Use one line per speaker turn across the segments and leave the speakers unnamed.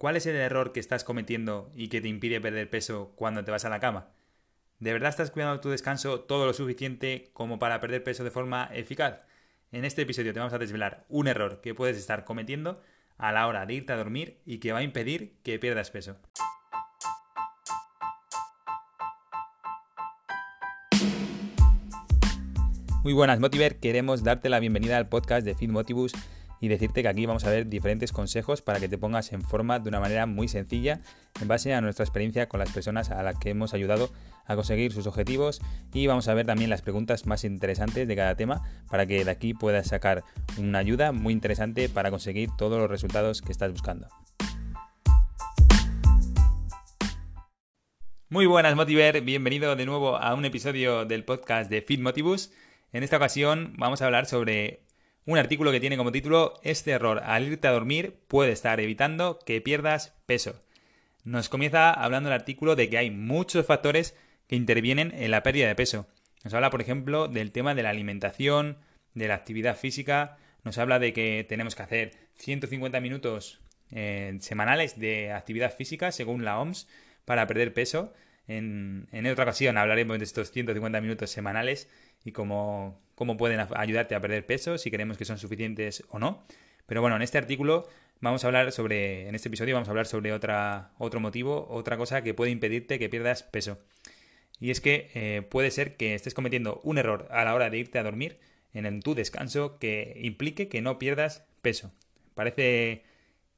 ¿Cuál es el error que estás cometiendo y que te impide perder peso cuando te vas a la cama? ¿De verdad estás cuidando tu descanso todo lo suficiente como para perder peso de forma eficaz? En este episodio te vamos a desvelar un error que puedes estar cometiendo a la hora de irte a dormir y que va a impedir que pierdas peso. Muy buenas Motiver, queremos darte la bienvenida al podcast de Fit Motivus y decirte que aquí vamos a ver diferentes consejos para que te pongas en forma de una manera muy sencilla en base a nuestra experiencia con las personas a las que hemos ayudado a conseguir sus objetivos y vamos a ver también las preguntas más interesantes de cada tema para que de aquí puedas sacar una ayuda muy interesante para conseguir todos los resultados que estás buscando. Muy buenas Motiver, bienvenido de nuevo a un episodio del podcast de Fit Motivus. En esta ocasión vamos a hablar sobre un artículo que tiene como título Este error al irte a dormir puede estar evitando que pierdas peso. Nos comienza hablando el artículo de que hay muchos factores que intervienen en la pérdida de peso. Nos habla, por ejemplo, del tema de la alimentación, de la actividad física, nos habla de que tenemos que hacer 150 minutos eh, semanales de actividad física según la OMS para perder peso. En, en, otra ocasión hablaremos de estos 150 minutos semanales y cómo, cómo pueden ayudarte a perder peso, si creemos que son suficientes o no. Pero bueno, en este artículo vamos a hablar sobre, en este episodio vamos a hablar sobre otra, otro motivo, otra cosa que puede impedirte que pierdas peso. Y es que eh, puede ser que estés cometiendo un error a la hora de irte a dormir en tu descanso que implique que no pierdas peso. Parece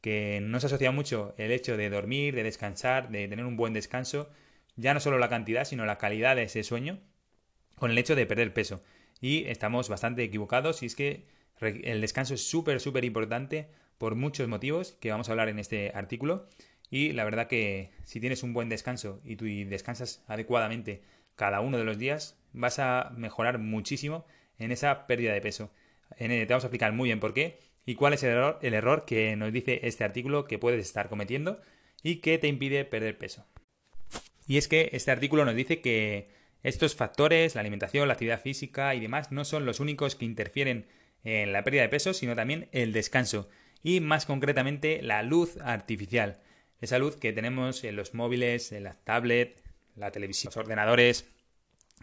que no se asocia mucho el hecho de dormir, de descansar, de tener un buen descanso, ya no solo la cantidad, sino la calidad de ese sueño, con el hecho de perder peso. Y estamos bastante equivocados y es que el descanso es súper, súper importante por muchos motivos que vamos a hablar en este artículo. Y la verdad que si tienes un buen descanso y tú descansas adecuadamente cada uno de los días, vas a mejorar muchísimo en esa pérdida de peso. Te vamos a explicar muy bien por qué y cuál es el error, el error que nos dice este artículo que puedes estar cometiendo y que te impide perder peso. Y es que este artículo nos dice que estos factores, la alimentación, la actividad física y demás, no son los únicos que interfieren en la pérdida de peso, sino también el descanso y más concretamente la luz artificial. Esa luz que tenemos en los móviles, en las tablets, la televisión, los ordenadores.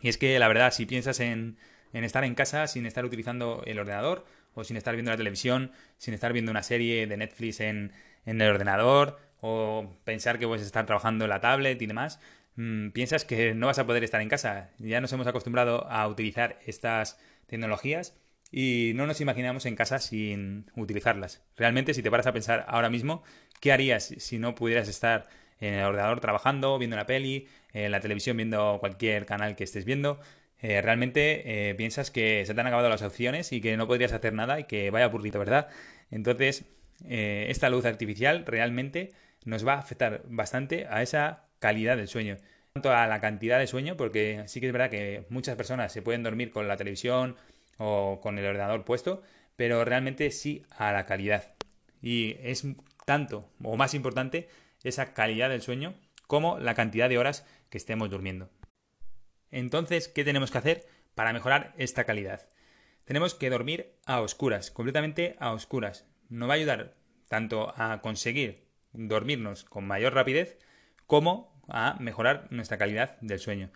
Y es que la verdad, si piensas en, estar en casa sin estar utilizando el ordenador o sin estar viendo la televisión, sin estar viendo una serie de Netflix en, en el ordenador o pensar que puedes estar trabajando en la tablet y demás, piensas que no vas a poder estar en casa. Ya nos hemos acostumbrado a utilizar estas tecnologías y no nos imaginamos en casa sin utilizarlas. Realmente, si te paras a pensar ahora mismo, ¿qué harías si no pudieras estar en el ordenador trabajando, viendo una peli, en la televisión viendo cualquier canal que estés viendo? Eh, realmente eh, piensas que se te han acabado las opciones y que no podrías hacer nada y que vaya aburrido, ¿verdad? Entonces, eh, esta luz artificial realmente nos va a afectar bastante a esa calidad del sueño. Tanto a la cantidad de sueño, porque sí que es verdad que muchas personas se pueden dormir con la televisión o con el ordenador puesto, pero realmente sí a la calidad. Y es tanto o más importante esa calidad del sueño como la cantidad de horas que estemos durmiendo. Entonces, ¿qué tenemos que hacer para mejorar esta calidad? Tenemos que dormir a oscuras, completamente a oscuras. Nos va a ayudar tanto a conseguir dormirnos con mayor rapidez como a mejorar nuestra calidad del sueño.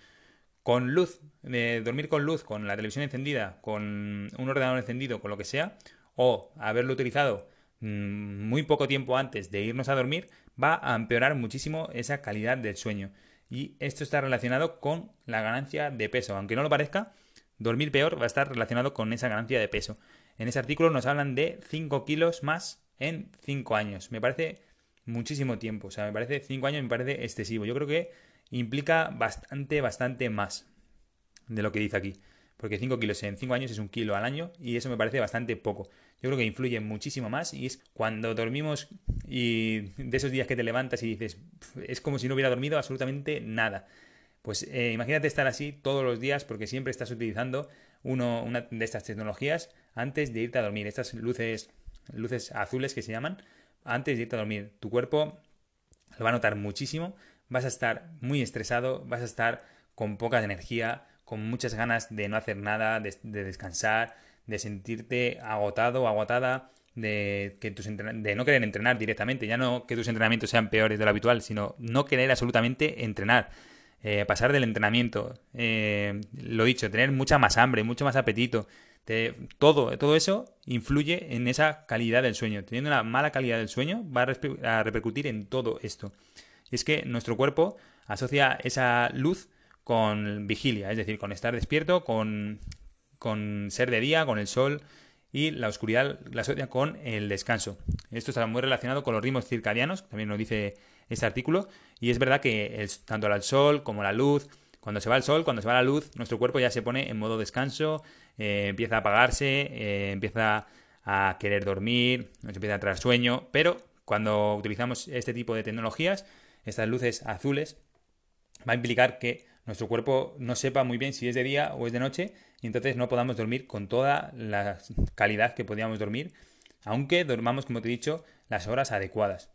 Con luz, dormir con luz, con la televisión encendida, con un ordenador encendido, con lo que sea, o haberlo utilizado mm, muy poco tiempo antes de irnos a dormir, va a empeorar muchísimo esa calidad del sueño. Y esto está relacionado con la ganancia de peso. Aunque no lo parezca, dormir peor va a estar relacionado con esa ganancia de peso. En ese artículo nos hablan de 5 kilos más en 5 años. Me parece muchísimo tiempo. O sea, me parece 5 años me parece excesivo. Yo creo que implica bastante, bastante más de lo que dice aquí. Porque 5 kilos en 5 años es un kilo al año y eso me parece bastante poco. Yo creo que influye muchísimo más y es cuando dormimos y de esos días que te levantas y dices, es como si no hubiera dormido absolutamente nada. Pues eh, imagínate estar así todos los días porque siempre estás utilizando uno, una de estas tecnologías antes de irte a dormir. Estas luces, luces azules que se llaman, antes de irte a dormir. Tu cuerpo lo va a notar muchísimo, vas a estar muy estresado, vas a estar con poca energía, con muchas ganas de no hacer nada, de, descansar, de sentirte agotado o agotada, de, que tus de no querer entrenar directamente, ya no que tus entrenamientos sean peores de lo habitual, sino no querer absolutamente entrenar. Eh, pasar del entrenamiento, eh, lo dicho, tener mucha más hambre, mucho más apetito, todo, todo eso influye en esa calidad del sueño. Teniendo una mala calidad del sueño va a, repercutir en todo esto. Y es que nuestro cuerpo asocia esa luz con vigilia, es decir, con estar despierto, con, con ser de día, con el sol, y la oscuridad la asocia con el descanso. Esto está muy relacionado con los ritmos circadianos, también nos dice este artículo, y es verdad que tanto el sol como la luz, cuando se va el sol, cuando se va la luz, nuestro cuerpo ya se pone en modo descanso, eh, empieza a apagarse, eh, empieza a querer dormir, nos empieza a traer sueño, pero cuando utilizamos este tipo de tecnologías, estas luces azules, va a implicar que nuestro cuerpo no sepa muy bien si es de día o es de noche y entonces no podamos dormir con toda la calidad que podíamos dormir, aunque dormamos, como te he dicho, las horas adecuadas.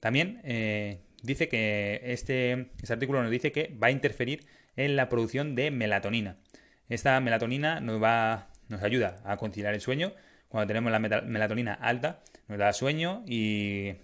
También eh, dice que este, este, artículo nos dice que va a interferir en la producción de melatonina. Esta melatonina nos, va, nos ayuda a conciliar el sueño. Cuando tenemos la melatonina alta, nos da sueño y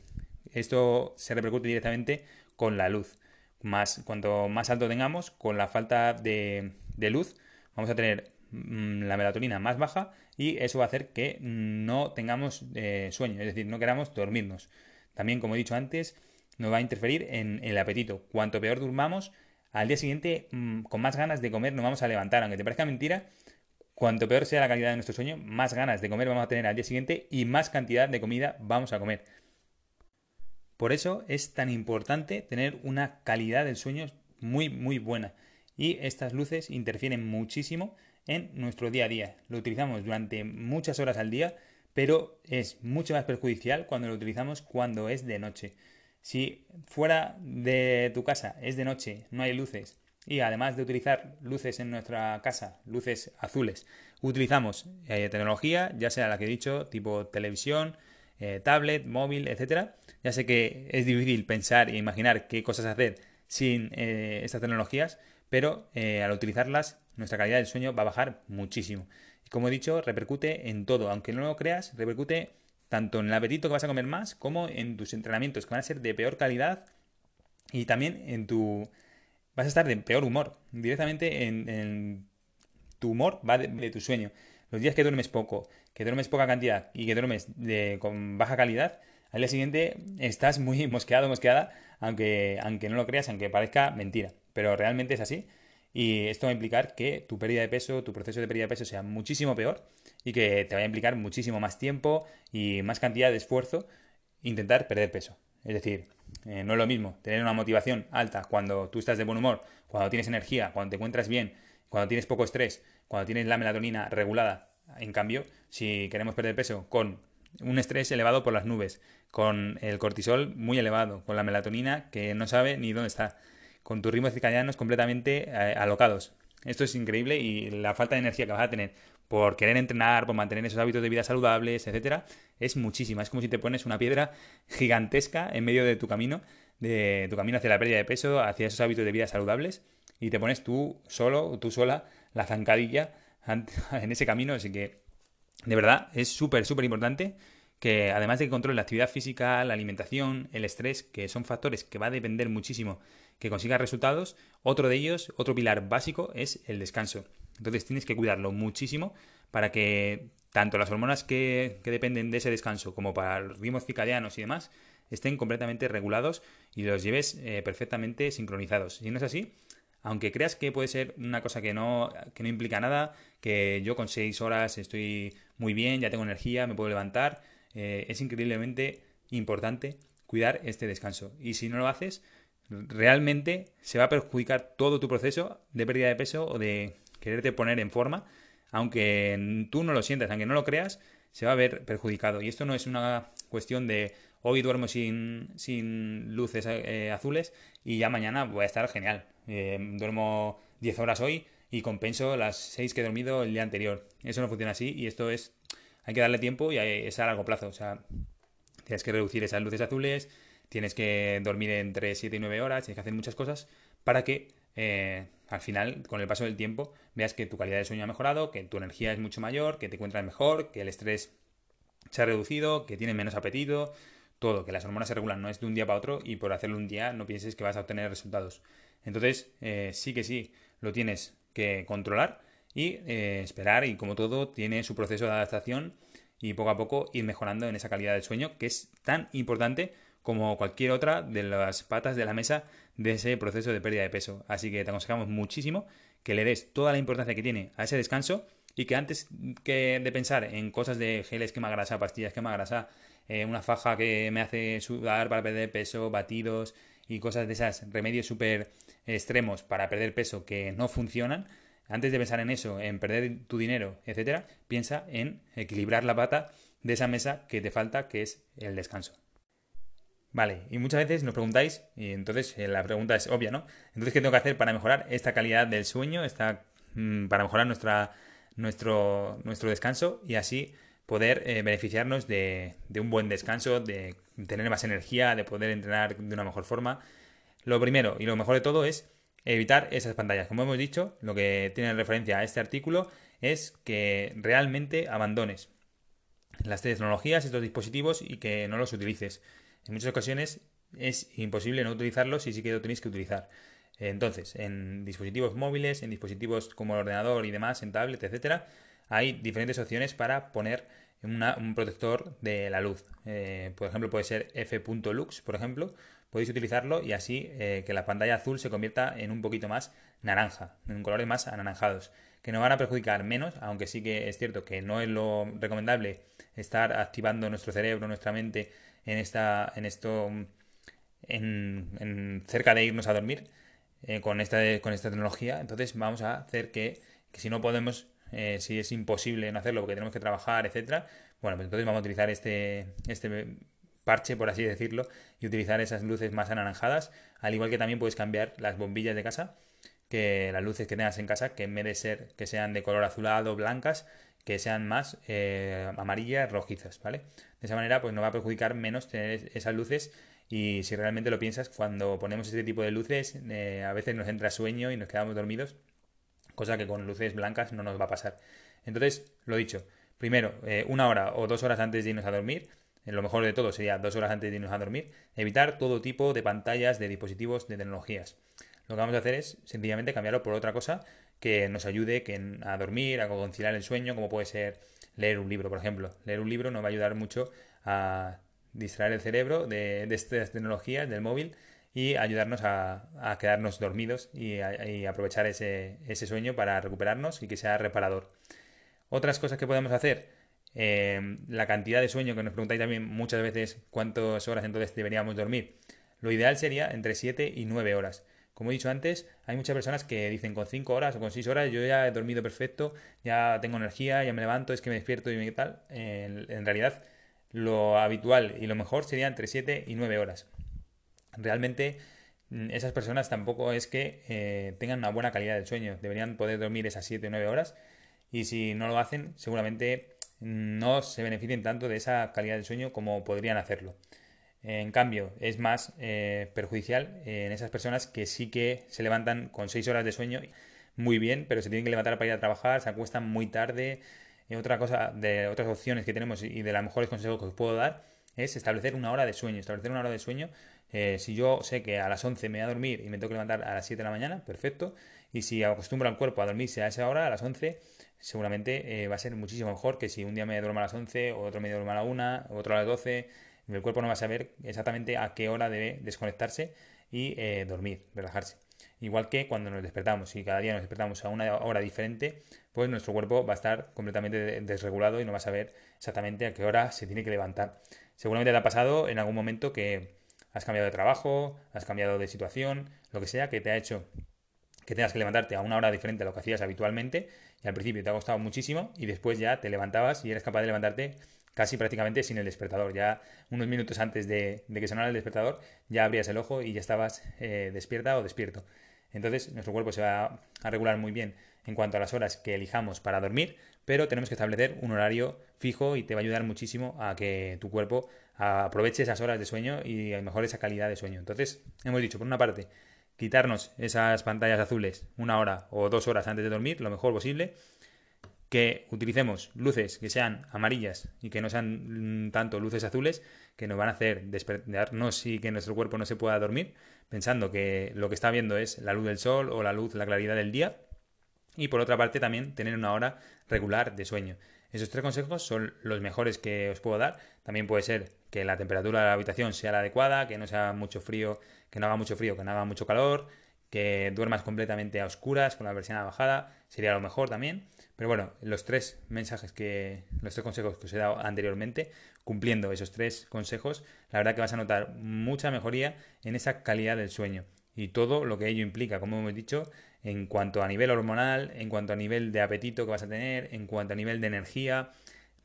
esto se repercute directamente con la luz. Más, cuanto más alto tengamos, con la falta de, luz, vamos a tener mm, la melatonina más baja y eso va a hacer que no tengamos eh, sueño, es decir, no queramos dormirnos. También, como he dicho antes, nos va a interferir en el apetito. Cuanto peor durmamos, al día siguiente, mm, con más ganas de comer, nos vamos a levantar. Aunque te parezca mentira, cuanto peor sea la calidad de nuestro sueño, más ganas de comer vamos a tener al día siguiente y más cantidad de comida vamos a comer. Por eso es tan importante tener una calidad del sueño muy, muy buena. Y estas luces interfieren muchísimo en nuestro día a día. Lo utilizamos durante muchas horas al día, pero es mucho más perjudicial cuando lo utilizamos cuando es de noche. Si fuera de tu casa es de noche, no hay luces, y además de utilizar luces en nuestra casa, luces azules, utilizamos eh, tecnología, ya sea la que he dicho, tipo televisión, eh, tablet, móvil, etcétera. Ya sé que es difícil pensar e imaginar qué cosas hacer sin eh, estas tecnologías, pero al utilizarlas nuestra calidad del sueño va a bajar muchísimo. Y como he dicho, repercute en todo. Aunque no lo creas, repercute tanto en el apetito que vas a comer más como en tus entrenamientos que van a ser de peor calidad y también en tu... vas a estar de peor humor. Directamente en, tu humor va de tu sueño. Los días que duermes poco, que duermes poca cantidad y que duermes con baja calidad, al día siguiente estás muy mosqueado, mosqueada, aunque, aunque no lo creas, aunque parezca mentira. Pero realmente es así. Y esto va a implicar que tu pérdida de peso, tu proceso de pérdida de peso sea muchísimo peor y que te va a implicar muchísimo más tiempo y más cantidad de esfuerzo intentar perder peso. Es decir, eh, no es lo mismo tener una motivación alta cuando tú estás de buen humor, cuando tienes energía, cuando te encuentras bien, cuando tienes poco estrés, cuando tienes la melatonina regulada. En cambio, si queremos perder peso con un estrés elevado por las nubes, con el cortisol muy elevado, con la melatonina que no sabe ni dónde está, con tus ritmos circadianos completamente eh, alocados. Esto es increíble y la falta de energía que vas a tener por querer entrenar, por mantener esos hábitos de vida saludables, etcétera, es muchísima. Es como si te pones una piedra gigantesca en medio de tu camino, de tu camino hacia la pérdida de peso, hacia esos hábitos de vida saludables, y te pones tú solo, tú sola, la zancadilla en ese camino. Así que, de verdad, es súper, súper importante que además de que controle la actividad física, la alimentación, el estrés, que son factores que va a depender muchísimo que consigas resultados, otro de ellos, otro pilar básico es el descanso. Entonces tienes que cuidarlo muchísimo para que tanto las hormonas que, dependen de ese descanso como para los ritmos circadianos y demás estén completamente regulados y los lleves eh, perfectamente sincronizados. Si no es así, aunque creas que puede ser una cosa que no, que no implica nada, que yo con seis horas estoy muy bien, ya tengo energía, me puedo levantar, eh, es increíblemente importante cuidar este descanso. Y si no lo haces, realmente se va a perjudicar todo tu proceso de pérdida de peso o de quererte poner en forma, aunque tú no lo sientas, aunque no lo creas, se va a ver perjudicado. Y esto no es una cuestión de hoy duermo sin, sin luces eh, azules y ya mañana voy a estar genial. Eh, duermo 10 horas hoy y compenso las 6 que he dormido el día anterior. Eso no funciona así y esto es, hay que darle tiempo y es a largo plazo. O sea, tienes que reducir esas luces azules, tienes que dormir entre 7 y 9 horas, tienes que hacer muchas cosas para que eh, al final, con el paso del tiempo, veas que tu calidad de sueño ha mejorado, que tu energía es mucho mayor, que te encuentras mejor, que el estrés se ha reducido, que tiene menos apetito, todo, que las hormonas se regulan, no es de un día para otro y por hacerlo un día no pienses que vas a obtener resultados. Entonces, eh, sí que sí, lo tienes que controlar y eh, esperar y como todo tiene su proceso de adaptación y poco a poco ir mejorando en esa calidad del sueño que es tan importante como cualquier otra de las patas de la mesa de ese proceso de pérdida de peso. Así que te aconsejamos muchísimo que le des toda la importancia que tiene a ese descanso y que antes que de pensar en cosas de gel esquema grasa, pastillas esquema grasa, eh, una faja que me hace sudar para perder peso, batidos y cosas de esas, remedios súper extremos para perder peso que no funcionan, antes de pensar en eso, en perder tu dinero, etcétera, piensa en equilibrar la pata de esa mesa que te falta, que es el descanso. Vale, y muchas veces nos preguntáis, y entonces eh, la pregunta es obvia, ¿no? Entonces, ¿qué tengo que hacer para mejorar esta calidad del sueño, esta, mm, para mejorar nuestra, nuestro, nuestro descanso y así poder eh, beneficiarnos de, de, un buen descanso, de tener más energía, de poder entrenar de una mejor forma? Lo primero y lo mejor de todo es evitar esas pantallas. Como hemos dicho, lo que tiene referencia a este artículo es que realmente abandones las tecnologías, estos dispositivos y que no los utilices en muchas ocasiones es imposible no utilizarlos y sí que lo tenéis que utilizar. Entonces, en dispositivos móviles, en dispositivos como el ordenador y demás, en tablet, etcétera, hay diferentes opciones para poner un protector de la luz. Eh, por ejemplo, puede ser f.lux, por ejemplo. Podéis utilizarlo y así eh, que la pantalla azul se convierta en un poquito más naranja, en colores más anaranjados, que nos van a perjudicar menos, aunque sí que es cierto que no es lo recomendable estar activando nuestro cerebro, nuestra mente en esta, en esto, en, cerca de irnos a dormir eh, con esta, con esta tecnología. Entonces vamos a hacer que, si no podemos, eh, si es imposible no hacerlo porque tenemos que trabajar, etcétera, bueno, pues entonces vamos a utilizar este, este parche, por así decirlo, y utilizar esas luces más anaranjadas, al igual que también puedes cambiar las bombillas de casa, que las luces que tengas en casa, que en vez de ser que sean de color azulado, blancas, que sean más eh, amarillas, rojizas, ¿vale? De esa manera, pues nos va a perjudicar menos tener esas luces y si realmente lo piensas, cuando ponemos este tipo de luces, eh, a veces nos entra sueño y nos quedamos dormidos, cosa que con luces blancas no nos va a pasar. Entonces, lo dicho, primero, eh, una hora o dos horas antes de irnos a dormir, lo mejor de todo sería dos horas antes de irnos a dormir, evitar todo tipo de pantallas, de dispositivos, de tecnologías. Lo que vamos a hacer es sencillamente cambiarlo por otra cosa que nos ayude a dormir, a conciliar el sueño, como puede ser leer un libro, por ejemplo. Leer un libro nos va a ayudar mucho a distraer el cerebro de, estas tecnologías, del móvil, y ayudarnos a, quedarnos dormidos y, aprovechar ese, sueño para recuperarnos y que sea reparador. Otras cosas que podemos hacer, eh, la cantidad de sueño que nos preguntáis también muchas veces cuántas horas entonces deberíamos dormir. Lo ideal sería entre 7 y 9 horas. Como he dicho antes, hay muchas personas que dicen con 5 horas o con 6 horas yo ya he dormido perfecto, ya tengo energía, ya me levanto, es que me despierto y me tal. En, realidad, lo habitual y lo mejor sería entre 7 y 9 horas. Realmente mm, esas personas tampoco es que eh, tengan una buena calidad del sueño. Deberían poder dormir esas 7 o 9 horas y si no lo hacen, seguramente no se beneficien tanto de esa calidad del sueño como podrían hacerlo. En cambio, es más eh, perjudicial en esas personas que sí que se levantan con 6 horas de sueño muy bien, pero se tienen que levantar para ir a trabajar, se acuestan muy tarde. Y otra cosa, de otras opciones que tenemos y de los mejores consejos que os puedo dar es establecer una hora de sueño. Establecer una hora de sueño. Eh, si yo sé que a las 11 me voy a dormir y me tengo que levantar a las 7 de la mañana, perfecto. Y si acostumbro al cuerpo a dormirse a esa hora, a las 11, seguramente eh, va a ser muchísimo mejor que si un día me duermo a las 11, o otro me duermo a la 1, otro a las 12 el cuerpo no va a saber exactamente a qué hora debe desconectarse y eh, dormir, relajarse. Igual que cuando nos despertamos, y cada día nos despertamos a una hora diferente, pues nuestro cuerpo va a estar completamente desregulado y no va a saber exactamente a qué hora se tiene que levantar. Seguramente te ha pasado en algún momento que has cambiado de trabajo, has cambiado de situación, lo que sea que te ha hecho que tengas que levantarte a una hora diferente a lo que hacías habitualmente y al principio te ha costado muchísimo y después ya te levantabas y eres capaz de levantarte casi prácticamente sin el despertador. Ya unos minutos antes de, que sonara el despertador, ya abrías el ojo y ya estabas eh, despierta o despierto. Entonces, nuestro cuerpo se va a regular muy bien en cuanto a las horas que elijamos para dormir, pero tenemos que establecer un horario fijo y te va a ayudar muchísimo a que tu cuerpo aproveche esas horas de sueño y mejore esa calidad de sueño. Entonces, hemos dicho, por una parte, quitarnos esas pantallas azules una hora o dos horas antes de dormir, lo mejor posible que utilicemos luces que sean amarillas y que no sean mm, tanto luces azules que nos van a hacer despertarnos y que nuestro cuerpo no se pueda dormir pensando que lo que está viendo es la luz del sol o la luz, la claridad del día. Y por otra parte también tener una hora regular de sueño. Esos tres consejos son los mejores que os puedo dar. También puede ser que la temperatura de la habitación sea la adecuada, que no sea mucho frío, que no haga mucho frío, que no haga mucho calor, que duermas completamente a oscuras con la versión bajada, sería lo mejor también. Pero bueno, los tres mensajes que, los tres consejos que os he dado anteriormente, cumpliendo esos tres consejos, la verdad que vas a notar mucha mejoría en esa calidad del sueño y todo lo que ello implica, como hemos dicho, en cuanto a nivel hormonal, en cuanto a nivel de apetito que vas a tener, en cuanto a nivel de energía,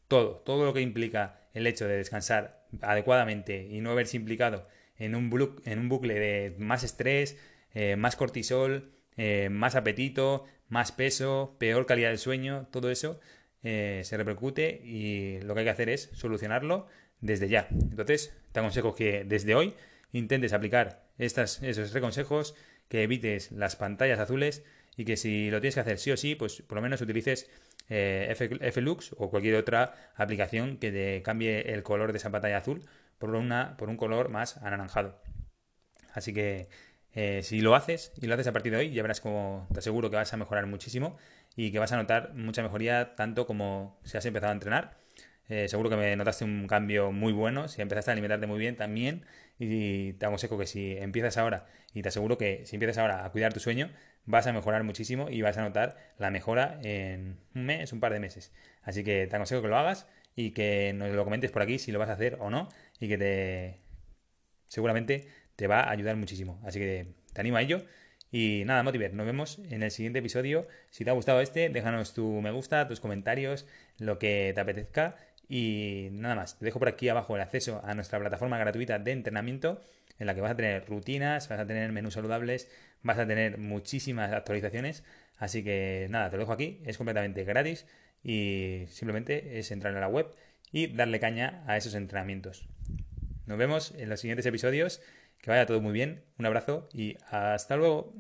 todo, todo lo que implica el hecho de descansar adecuadamente y no haberse implicado en un, en un bucle de más estrés, eh, más cortisol, eh, más apetito, más peso, peor calidad del sueño, todo eso eh, se repercute y lo que hay que hacer es solucionarlo desde ya. Entonces, te aconsejo que desde hoy intentes aplicar estas, esos tres consejos, que evites las pantallas azules y que si lo tienes que hacer sí o sí, pues por lo menos utilices eh, Flux o cualquier otra aplicación que te cambie el color de esa pantalla azul por, una, por un color más anaranjado. Así que eh, si lo haces y lo haces a partir de hoy, ya verás como te aseguro que vas a mejorar muchísimo y que vas a notar mucha mejoría tanto como si has empezado a entrenar eh, seguro que me notaste un cambio muy bueno. Si empezaste a alimentarte muy bien también. Y te aconsejo que si empiezas ahora, y te aseguro que si empiezas ahora a cuidar tu sueño, vas a mejorar muchísimo y vas a notar la mejora en un mes, un par de meses. Así que te aconsejo que lo hagas y que nos lo comentes por aquí si lo vas a hacer o no. Y que te seguramente te va a ayudar muchísimo. Así que te animo a ello. Y nada, Motiver, nos vemos en el siguiente episodio. Si te ha gustado este, déjanos tu me gusta, tus comentarios, lo que te apetezca. Y nada más, te dejo por aquí abajo el acceso a nuestra plataforma gratuita de entrenamiento en la que vas a tener rutinas, vas a tener menús saludables, vas a tener muchísimas actualizaciones. Así que nada, te lo dejo aquí, es completamente gratis y simplemente es entrar en la web y darle caña a esos entrenamientos. Nos vemos en los siguientes episodios, que vaya todo muy bien, un abrazo y hasta luego.